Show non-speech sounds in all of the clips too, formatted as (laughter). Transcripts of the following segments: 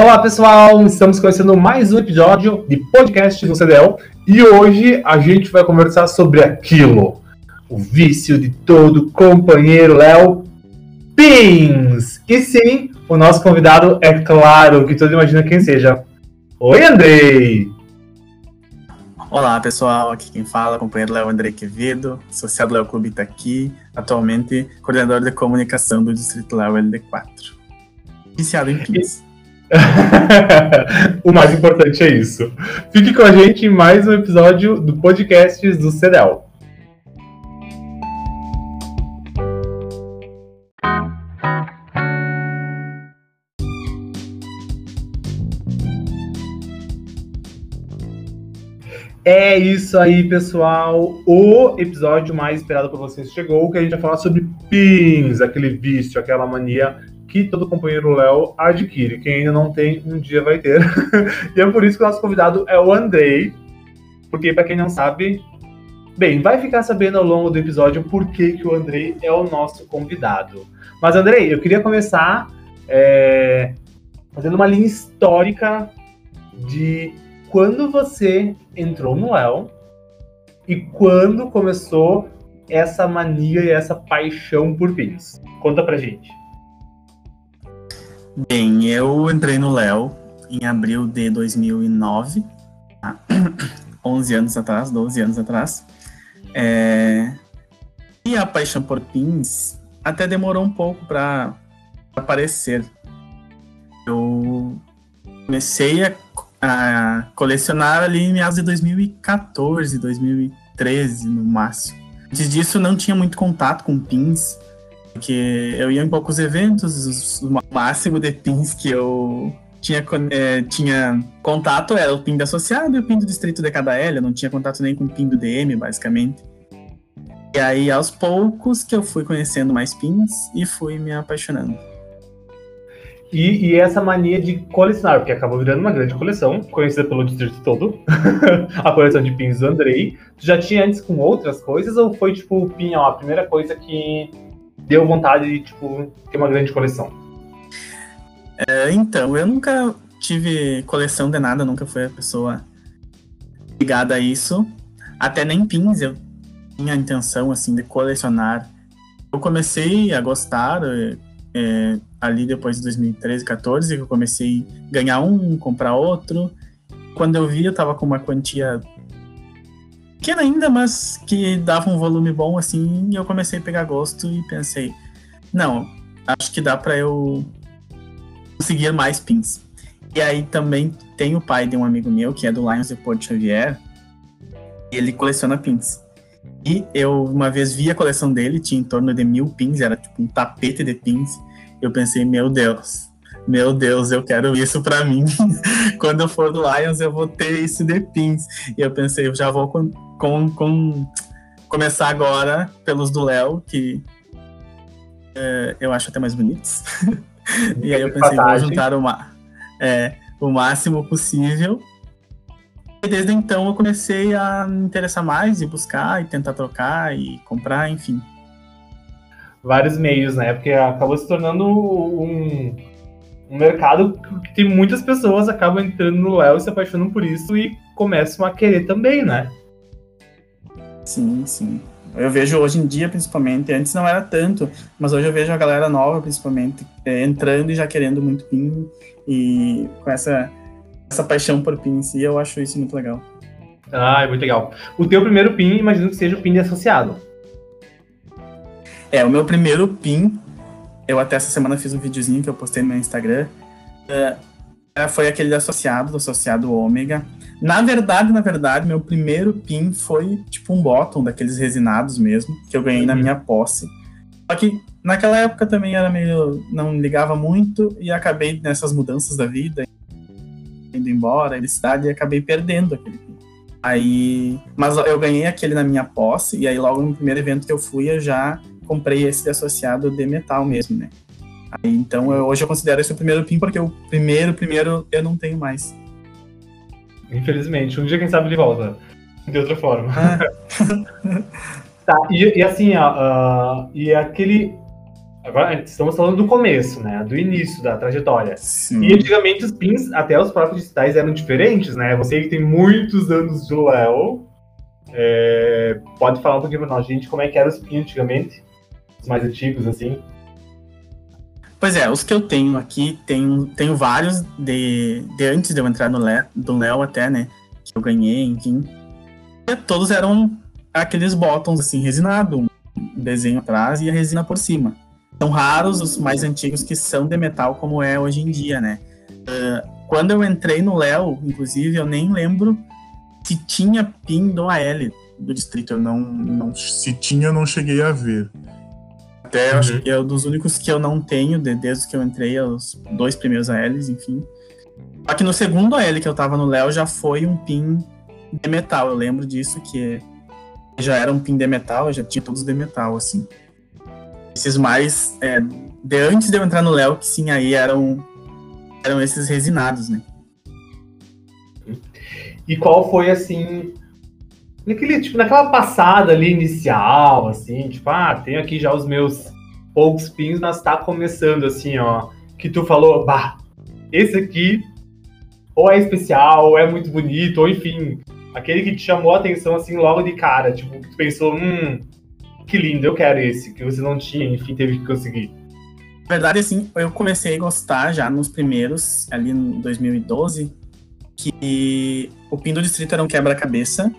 Olá pessoal, estamos começando mais um episódio de podcast no CDL e hoje a gente vai conversar sobre aquilo, o vício de todo companheiro Léo Pins. E sim, o nosso convidado é claro que todo imagina quem seja. Oi Andrei! Olá pessoal, aqui quem fala, companheiro Léo André Quevedo, associado Léo Clube está aqui, atualmente coordenador de comunicação do Distrito Léo LD4. Iniciado em Pins. (laughs) o mais importante é isso. Fique com a gente em mais um episódio do podcast do CEDEL. É isso aí, pessoal. O episódio mais esperado por vocês chegou, que a gente vai falar sobre pins, aquele vício, aquela mania que todo companheiro Léo adquire. Quem ainda não tem, um dia vai ter. (laughs) e é por isso que o nosso convidado é o Andrei. Porque, para quem não sabe, bem, vai ficar sabendo ao longo do episódio por que, que o Andrei é o nosso convidado. Mas, Andrei, eu queria começar é, fazendo uma linha histórica de quando você entrou no Léo e quando começou essa mania e essa paixão por pins. Conta pra gente. Bem, eu entrei no Léo em abril de 2009, tá? (coughs) 11 anos atrás, 12 anos atrás. É... E a paixão por pins até demorou um pouco para aparecer. Eu comecei a, a, colecionar ali em meados de 2014, 2013 no máximo. Antes disso, não tinha muito contato com pins porque eu ia em poucos eventos, o máximo de pins que eu tinha, é, tinha contato era o PIN da associado e o PIN do distrito de cada L, eu não tinha contato nem com o PIN do DM, basicamente. E aí, aos poucos, que eu fui conhecendo mais pins e fui me apaixonando. E, e, essa mania de colecionar, porque acabou virando uma grande coleção, conhecida pelo distrito todo, (laughs) a coleção de pins do Andrei. Tu já tinha antes com outras coisas ou foi tipo o pin, ó, a primeira coisa que deu vontade de, tipo, ter uma grande coleção? É, então, eu nunca tive coleção de nada, nunca fui a pessoa ligada a isso. Até nem pins eu tinha a intenção, assim, de colecionar. Eu comecei a gostar é, ali depois de 2013, 14, que eu comecei a ganhar um, comprar outro. Quando eu vi, eu tava com uma quantia pequena ainda, mas que dava um volume bom assim, e eu comecei a pegar gosto e pensei, não, acho que dá para eu conseguir mais pins. E aí também tem o pai de um amigo meu, que é do Lions de Porto Xavier, e ele coleciona pins. E eu uma vez vi a coleção dele, tinha em torno de mil pins, era tipo um tapete de pins. Eu pensei, meu Deus, meu Deus, eu quero isso para mim. (laughs) Quando eu for do Lions, eu vou ter isso de pins. E eu pensei, eu já vou com, com, com começar agora pelos do Léo, que é, eu acho até mais bonitos. (laughs) e aí eu pensei, vou juntar uma, é, o máximo possível. E desde então eu comecei a me interessar mais e buscar e tentar trocar e comprar, enfim. Vários meios, né? Porque acabou se tornando um, um mercado que tem muitas pessoas acabam entrando no Léo e se apaixonam por isso e começam a querer também, né? Sim, sim. Eu vejo hoje em dia, principalmente, antes não era tanto, mas hoje eu vejo a galera nova, principalmente, é, entrando e já querendo muito PIN e com essa, essa paixão por PIN em si, eu acho isso muito legal. Ah, é muito legal. O teu primeiro PIN, imagino que seja o PIN de associado. É, o meu primeiro PIN eu até essa semana fiz um videozinho que eu postei no meu Instagram. Uh, foi aquele associado, do associado ômega. Na verdade, na verdade, meu primeiro pin foi tipo um bottom daqueles resinados mesmo, que eu ganhei uhum. na minha posse. Só que naquela época também era meio. não ligava muito e acabei nessas mudanças da vida, indo embora, da cidade, e acabei perdendo aquele pin. Aí. Mas eu ganhei aquele na minha posse, e aí logo no primeiro evento que eu fui, eu já comprei esse associado de metal mesmo, né? Aí, então eu, hoje eu considero esse o primeiro PIN, porque o primeiro, primeiro eu não tenho mais. Infelizmente, um dia quem sabe ele volta. De outra forma. Ah. (laughs) tá, e, e, assim, ó, uh, e aquele. Agora, estamos falando do começo, né? Do início da trajetória. Sim. E antigamente os pins, até os próprios digitais, eram diferentes, né? Você que tem muitos anos de Léo, é, pode falar um pouquinho pra nós, gente, como é que eram os pins antigamente? Os mais antigos, assim. Pois é, os que eu tenho aqui, tenho, tenho vários de, de antes de eu entrar no Léo, do Léo até, né? Que eu ganhei, enfim. Todos eram aqueles bottoms, assim, resinado, um desenho atrás e a resina por cima. São raros os mais antigos que são de metal, como é hoje em dia, né? Uh, quando eu entrei no Léo, inclusive, eu nem lembro se tinha pin do AL do distrito. Eu não, não se tinha, eu não cheguei a ver. Até uhum. acho que é um dos únicos que eu não tenho, de, desde que eu entrei, os dois primeiros ALs, enfim. Só que no segundo AL que eu tava no Léo já foi um pin de metal. Eu lembro disso, que já era um pin de metal, já tinha todos de metal, assim. Esses mais. É, de antes de eu entrar no Léo, que sim, aí eram, eram esses resinados, né? E qual foi, assim, naquele, tipo, naquela passada ali inicial, assim, tipo, ah, tenho aqui já os meus poucos pins, mas tá começando, assim, ó, que tu falou, bah, esse aqui ou é especial, ou é muito bonito, ou enfim, aquele que te chamou a atenção, assim, logo de cara, tipo, que tu pensou, hum, que lindo, eu quero esse, que você não tinha, enfim, teve que conseguir. Na verdade, assim, eu comecei a gostar já nos primeiros, ali em 2012, que o pin do distrito era um quebra-cabeça,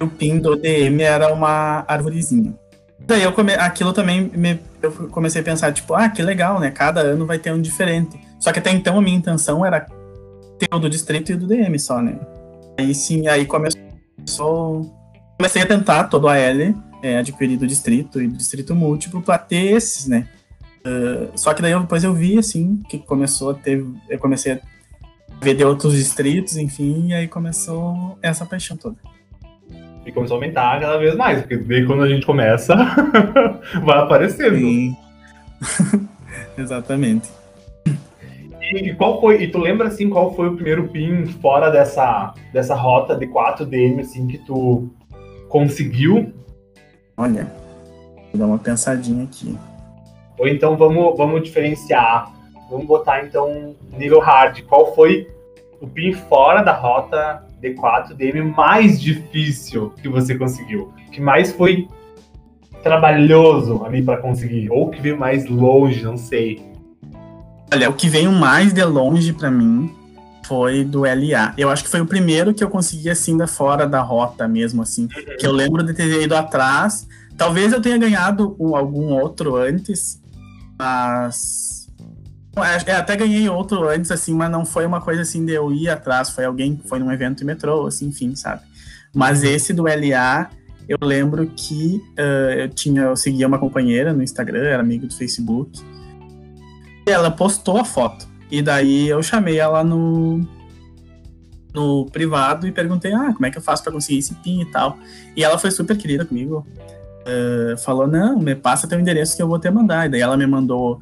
o pin do DM era uma arvorezinha. Daí eu come... aquilo também me... eu comecei a pensar, tipo, ah, que legal, né? Cada ano vai ter um diferente. Só que até então a minha intenção era ter o do distrito e do DM só, né? Aí sim, aí começou. Comecei a tentar todo a L, é, adquirir do distrito e do distrito múltiplo para ter esses, né? Uh, só que daí eu, depois eu vi, assim, que começou a ter. Eu comecei a ver de outros distritos, enfim, e aí começou essa paixão toda e começou a aumentar cada vez mais, porque daí quando a gente começa, (laughs) vai aparecendo. Sim. (laughs) Exatamente. E, qual foi, e tu lembra assim qual foi o primeiro pin fora dessa, dessa rota de 4DM assim que tu conseguiu? Olha, vou dar uma pensadinha aqui. Ou então vamos, vamos diferenciar. Vamos botar então nível hard. Qual foi o pin fora da rota D4 DM mais difícil que você conseguiu? Que mais foi trabalhoso ali para conseguir? Ou que veio mais longe, não sei. Olha, o que veio mais de longe para mim foi do LA. Eu acho que foi o primeiro que eu consegui assim da fora da rota mesmo assim, uhum. que eu lembro de ter ido atrás. Talvez eu tenha ganhado algum outro antes, mas é, até ganhei outro antes, assim, mas não foi uma coisa assim de eu ir atrás, foi alguém foi num evento de metrô, assim, enfim, sabe? Mas esse do LA, eu lembro que uh, eu tinha, eu seguia uma companheira no Instagram, era amigo do Facebook, e ela postou a foto. E daí eu chamei ela no, no privado e perguntei, ah, como é que eu faço para conseguir esse PIN e tal. E ela foi super querida comigo. Uh, falou, não, me passa teu endereço que eu vou te mandar. E daí ela me mandou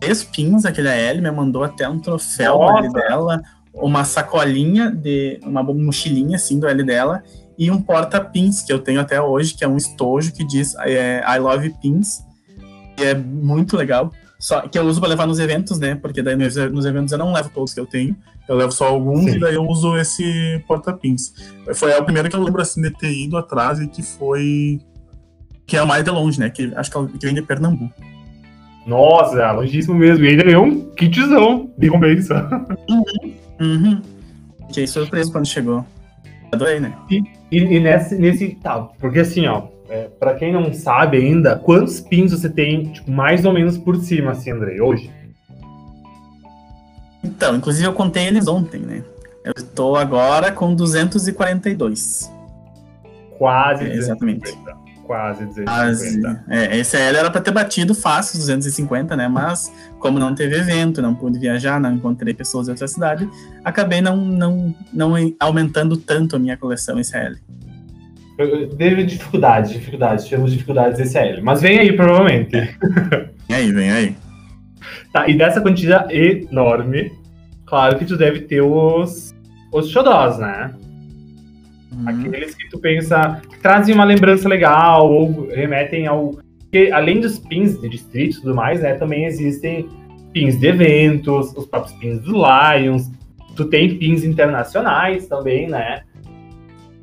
três pins, aquele AL, me mandou até um troféu ali dela, uma sacolinha de. uma mochilinha assim do L dela, e um porta-pins que eu tenho até hoje, que é um estojo que diz é, I love pins. E é muito legal. Só que eu uso para levar nos eventos, né? Porque daí nos, nos, eventos eu não levo todos que eu tenho. Eu levo só alguns Sim. e daí eu uso esse porta-pins. Foi o primeiro que eu lembro assim de ter ido atrás e que foi. Que é o mais de longe, né? Que acho que vem de Pernambuco. Nossa, longíssimo mesmo. E ainda ganhou um kitzão de recompensa. Uhum. Uhum. Fiquei surpreso quando chegou. Adorei, né? E, e, e, nesse, nesse. Tá, porque assim, ó. É, pra quem não sabe ainda, quantos pins você tem, tipo, mais ou menos por cima, assim, André, hoje? Então, inclusive eu contei eles ontem, né? Eu estou agora com 242. Quase. É, exatamente. Quase 250. É, esse L era para ter batido fácil 250, né? Mas como não teve evento, não pude viajar, não encontrei pessoas de outra cidade, acabei não, não, não aumentando tanto a minha coleção esse L. Teve dificuldades, dificuldades, tivemos dificuldades esse L. Mas vem aí, provavelmente. Vem aí, vem aí. Tá, e dessa quantidade enorme, claro que tu deve ter os, os xodós, né? Uhum. Aqueles que tu pensa que trazem uma lembrança legal ou remetem ao, Porque além dos pins de distrito e tudo mais, né, também existem pins de eventos, os próprios pins do Lions, tu tem pins internacionais também, né?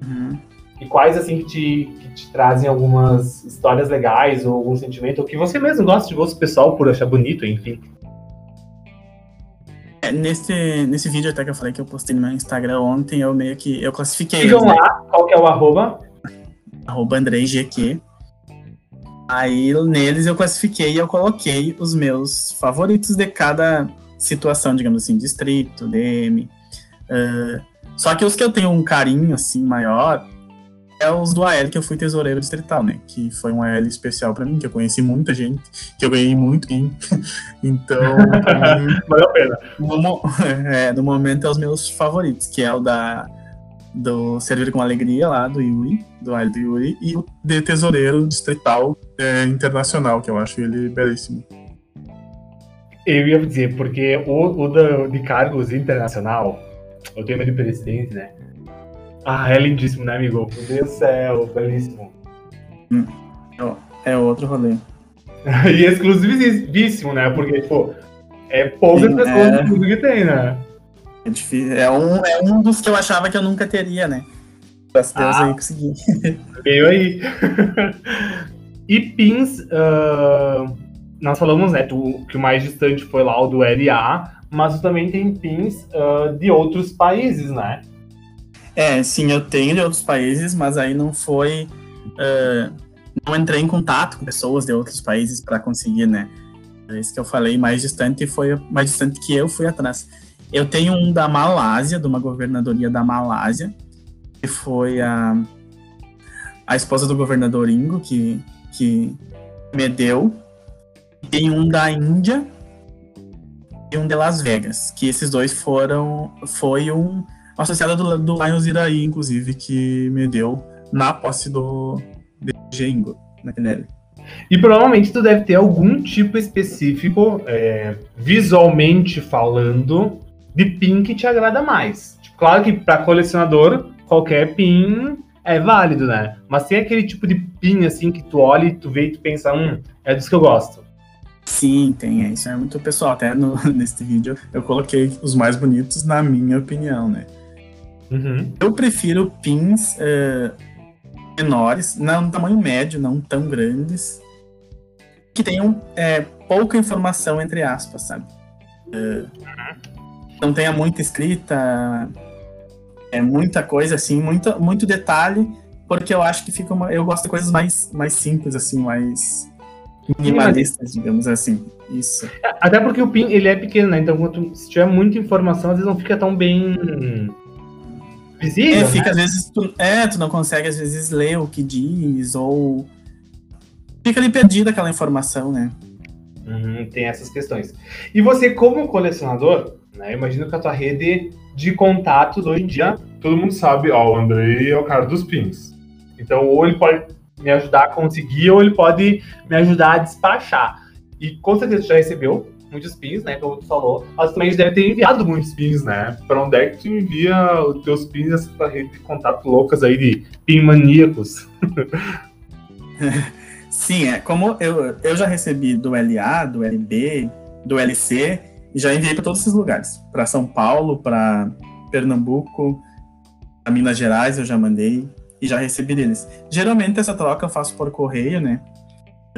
Uhum. E quais, assim, que te, que te trazem algumas histórias legais ou algum sentimento, ou que você mesmo gosta de gosto pessoal por achar bonito, enfim. É, nesse, nesse vídeo até que eu falei que eu postei no meu Instagram ontem, eu meio que eu classifiquei. Sigam lá, né? qual que é o arroba? Arroba AndreiGQ. Aí neles eu classifiquei e eu coloquei os meus favoritos de cada situação, digamos assim, distrito, DM. Uh, só que os que eu tenho um carinho assim maior é os do AL que eu fui tesoureiro distrital, né? Que foi um AL especial para mim, que eu conheci muita gente, que eu ganhei muito em. (laughs) então. (laughs) Valeu a pena. No, (laughs) é, no momento é os meus favoritos, que é o da do Servir com Alegria lá, do Yuri, do AL do Yuri, e o de tesoureiro distrital é, internacional, que eu acho ele belíssimo. Eu ia dizer, porque o, o da, de cargos internacional, o tema de presidente, né? Ah, é lindíssimo, né, amigo? Meu Deus do céu, belíssimo. Hum, é outro rolê. (laughs) e exclusivíssimo, né? Porque, pô, é poucas pessoas é... que tem, né? É difícil. É um, é um dos que eu achava que eu nunca teria, né? Graças a Deus ah, aí consegui. (laughs) Veio aí. (laughs) e pins, uh, nós falamos, né, tu, que o mais distante foi lá o do LA, mas também tem pins uh, de outros países, né? É, sim, eu tenho de outros países, mas aí não foi. Uh, não entrei em contato com pessoas de outros países para conseguir, né? É isso que eu falei, mais distante foi mais distante que eu fui atrás. Eu tenho um da Malásia, de uma governadoria da Malásia, que foi a, a esposa do governador Ingo, que, que me deu. Tem um da Índia e um de Las Vegas, que esses dois foram. Foi um associada do, do Lions Iraí, inclusive, que me deu na posse do DG Ingo, na. E provavelmente tu deve ter algum tipo específico, é, visualmente falando, de pin que te agrada mais. Tipo, claro que para colecionador, qualquer pin é válido, né? Mas tem aquele tipo de pin assim que tu olha e tu vê e tu pensa, hum, é dos que eu gosto. Sim, tem. É, isso é muito pessoal. Até no, (laughs) nesse vídeo eu coloquei os mais bonitos, na minha opinião, né? Uhum. Eu prefiro pins uh, menores, não tamanho médio, não tão grandes, que tenham é, pouca informação, entre aspas, sabe? Uh, não tenha muita escrita, é muita coisa assim, muito, muito detalhe, porque eu acho que fica uma, eu gosto de coisas mais, mais simples assim, mais minimalistas, digamos assim. Isso. Até porque o pin ele é pequeno, né? Então, quando, se tiver muita informação, às vezes não fica tão bem visível. É, fica, né? às vezes, tu, é, tu não consegue, às vezes, ler o que diz, ou fica ali perdida aquela informação, né? Uhum, tem essas questões. E você, como colecionador, né, imagino que a tua rede de contatos hoje em dia, todo mundo sabe, ó, o Andrei é o cara dos pins. Então, ou ele pode me ajudar a conseguir, ou ele pode me ajudar a despachar. E com certeza já recebeu muitos pins, né? Como tu falou. Mas também deve ter enviado muitos pins, né? Pra onde é que tu envia os teus pins nessa rede de contato loucas aí de pin maníacos? (laughs) Sim, é como eu, eu já recebi do LA, do LB, do LC, e já enviei para todos esses lugares. Para São Paulo, para Pernambuco, para Minas Gerais eu já mandei e já recebi deles. Geralmente essa troca eu faço por correio, né?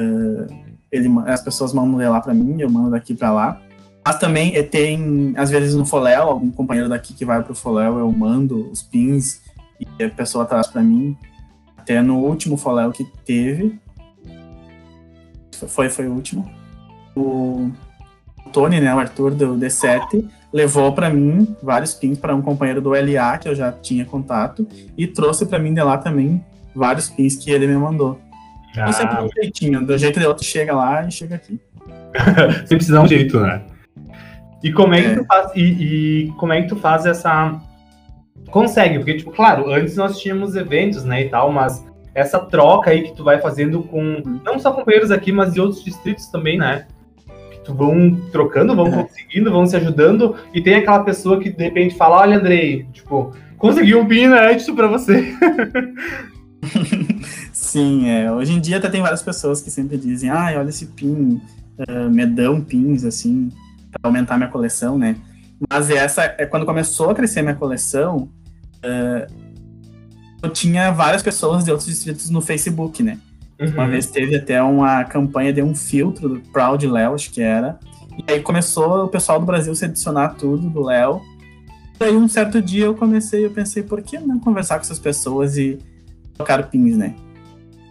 Uh, ele, as pessoas mandam ler lá para mim, eu mando daqui para lá. Mas também eh, tem, às vezes, no Foléu, algum companheiro daqui que vai pro Foléu, eu mando os pins e a pessoa traz para mim. Até no último Foléu que teve. Foi, foi o último. O Tony, né, o Arthur do D7, levou para mim vários pins para um companheiro do LA que eu já tinha contato e trouxe para mim de lá também vários pins que ele me mandou. Ah. Sempre um jeitinho, do jeito de outro chega lá e chega aqui. (laughs) Sempre precisa dar um jeito, né? E como é que é. tu faz, e, e, como é que tu faz essa. Consegue, porque, tipo, claro, antes nós tínhamos eventos, né, e tal, mas essa troca aí que tu vai fazendo com não só companheiros aqui, mas de outros distritos também, né? Que tu vão trocando, vão é. conseguindo, vão se ajudando, e tem aquela pessoa que de repente fala, olha, Andrei, tipo, consegui um pin inédito pra você. (laughs) Sim, é. Hoje em dia até tem várias pessoas que sempre dizem, ah, olha esse pin, uh, me dão pins, assim, para aumentar minha coleção, né? Mas essa é quando começou a crescer minha coleção, uh, eu tinha várias pessoas de outros distritos no Facebook, né? Uhum. Uma vez teve até uma campanha de um filtro do Proud Léo, acho que era. E aí começou o pessoal do Brasil se adicionar tudo do Léo. E aí um certo dia eu comecei, eu pensei, por que não conversar com essas pessoas e trocar pins, né?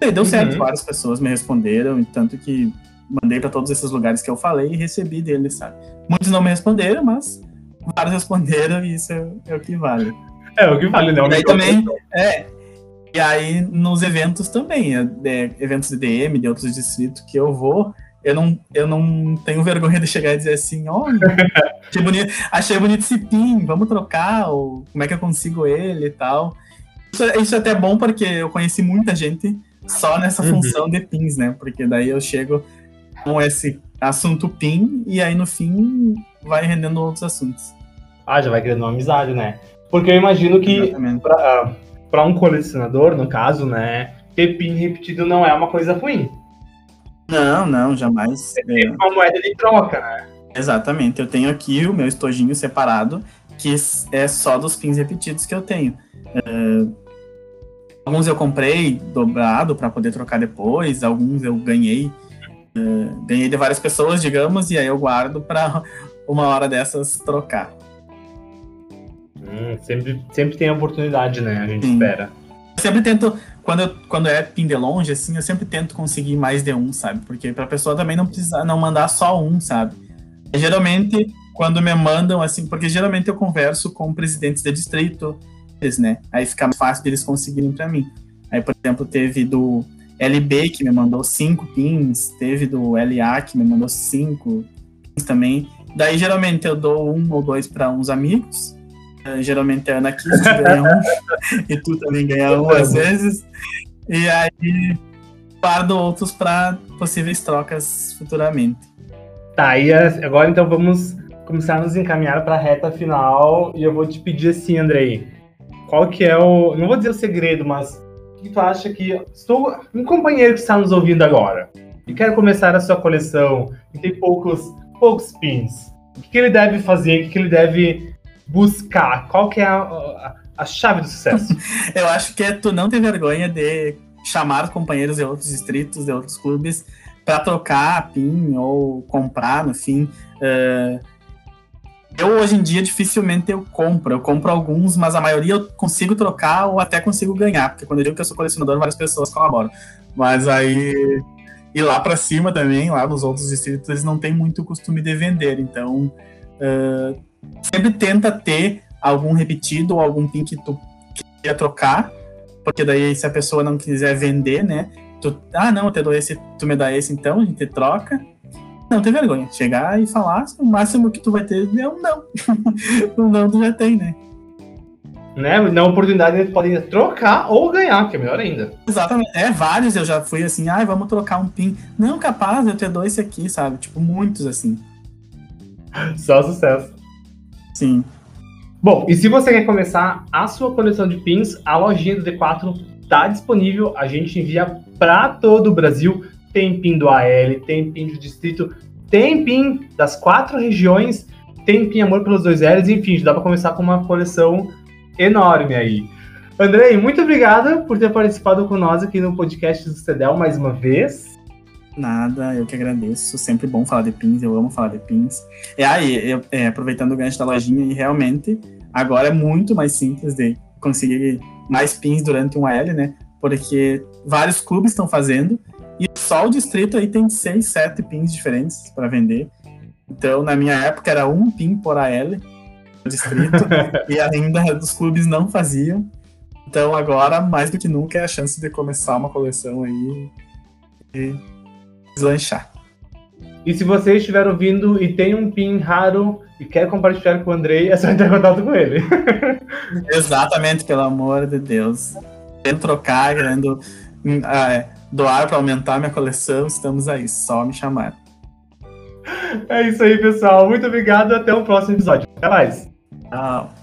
E deu uhum. certo, várias pessoas me responderam, tanto que mandei para todos esses lugares que eu falei e recebi deles, sabe? Muitos não me responderam, mas vários responderam e isso é, é o que vale. É, o que vale, né? E aí também, é, e aí nos eventos também, é, é, eventos de DM de outros distritos que eu vou, eu não, eu não tenho vergonha de chegar e dizer assim, olha, (laughs) achei bonito, achei bonito esse pin, vamos trocar, ou como é que eu consigo ele e tal. Isso, isso é até bom porque eu conheci muita gente só nessa uhum. função de pins, né? Porque daí eu chego com esse assunto pin e aí no fim vai rendendo outros assuntos. Ah, já vai criando uma amizade, né? Porque eu imagino que para um colecionador, no caso, né, ter pin repetido não é uma coisa ruim. Não, não, jamais. É uma moeda de troca, né? Exatamente. Eu tenho aqui o meu estojinho separado, que é só dos pins repetidos que eu tenho. Uh, alguns eu comprei dobrado para poder trocar depois, alguns eu ganhei. Uh, ganhei de várias pessoas, digamos, e aí eu guardo para (laughs) uma hora dessas trocar. Hum, sempre, sempre tem oportunidade, né? A gente Sim. espera. Eu sempre tento, quando, eu, quando é pin de longe, assim, eu sempre tento conseguir mais de um, sabe? Porque pra pessoa também não precisar, não mandar só um, sabe? E, geralmente, quando me mandam, assim, porque geralmente eu converso com presidentes de distrito, né? Aí fica mais fácil deles conseguirem para mim. Aí, por exemplo, teve do LB que me mandou cinco pins, teve do LA que me mandou cinco pins também. Daí, geralmente, eu dou um ou dois para uns amigos, é, geralmente a Ana Kiss (laughs) ganha um, (laughs) e tu também ganha um às vezes. E aí guardo outros para possíveis trocas futuramente. Tá, e agora então vamos começar a nos encaminhar para a reta final. E eu vou te pedir assim, Andrei, qual que é o. Não vou dizer o segredo, mas o que tu acha que. Estou um companheiro que está nos ouvindo agora e quer começar a sua coleção e tem poucos, poucos pins. O que, que ele deve fazer? O que, que ele deve buscar? Qual que é a, a, a chave do sucesso? (laughs) Eu acho que é tu não ter vergonha de chamar companheiros de outros distritos, de outros clubes, para trocar PIN ou comprar, no fim. Uh, eu hoje em dia dificilmente eu compro. Eu compro alguns, mas a maioria eu consigo trocar ou até consigo ganhar, porque quando eu digo que eu sou colecionador, várias pessoas colaboram. Mas aí e lá para cima também, lá nos outros distritos, eles não têm muito costume de vender. Então, uh, sempre tenta ter algum repetido ou algum pin que tu queria trocar, porque daí se a pessoa não quiser vender, né? Tu, ah, não, eu te dou esse, tu me dá esse então, a gente troca. Não tem vergonha. Chegar e falar, o máximo que tu vai ter é um não. (laughs) um não tu já tem, né? Né? Na oportunidade eles podem trocar ou ganhar, que é melhor ainda. Exatamente. É, vários eu já fui assim, ah, vamos trocar um pin. Não, capaz, eu te dou esse aqui, sabe? Tipo, muitos assim. (laughs) Só sucesso. Sim. Bom, e se você quer começar a sua coleção de pins, a lojinha do D4 está disponível. A gente envia para todo o Brasil. Tem pin do AL, tem pin do distrito, tem pin das quatro regiões, tem pin Amor pelos Dois L's, enfim, dá para começar com uma coleção enorme aí. Andrei, muito obrigado por ter participado com nós aqui no podcast do CEDEL mais uma vez. Nada, eu que agradeço. Sempre bom falar de pins, eu amo falar de pins. E aí, eu, é, aproveitando o gancho da lojinha, e realmente agora é muito mais simples de conseguir mais pins durante um AL, né? Porque vários clubes estão fazendo e só o distrito aí tem seis, sete pins diferentes para vender. Então, na minha época era um pin por AL no distrito (laughs) e ainda os clubes não faziam. Então, agora mais do que nunca é a chance de começar uma coleção aí. E deslanchar. E se você estiver ouvindo e tem um PIN raro e quer compartilhar com o Andrei, é só entrar em contato com ele. (laughs) Exatamente, pelo amor de Deus. Querendo trocar, querendo ah, doar para aumentar minha coleção, estamos aí, só me chamar. É isso aí, pessoal. Muito obrigado. e Até o próximo episódio. Até mais. Tchau.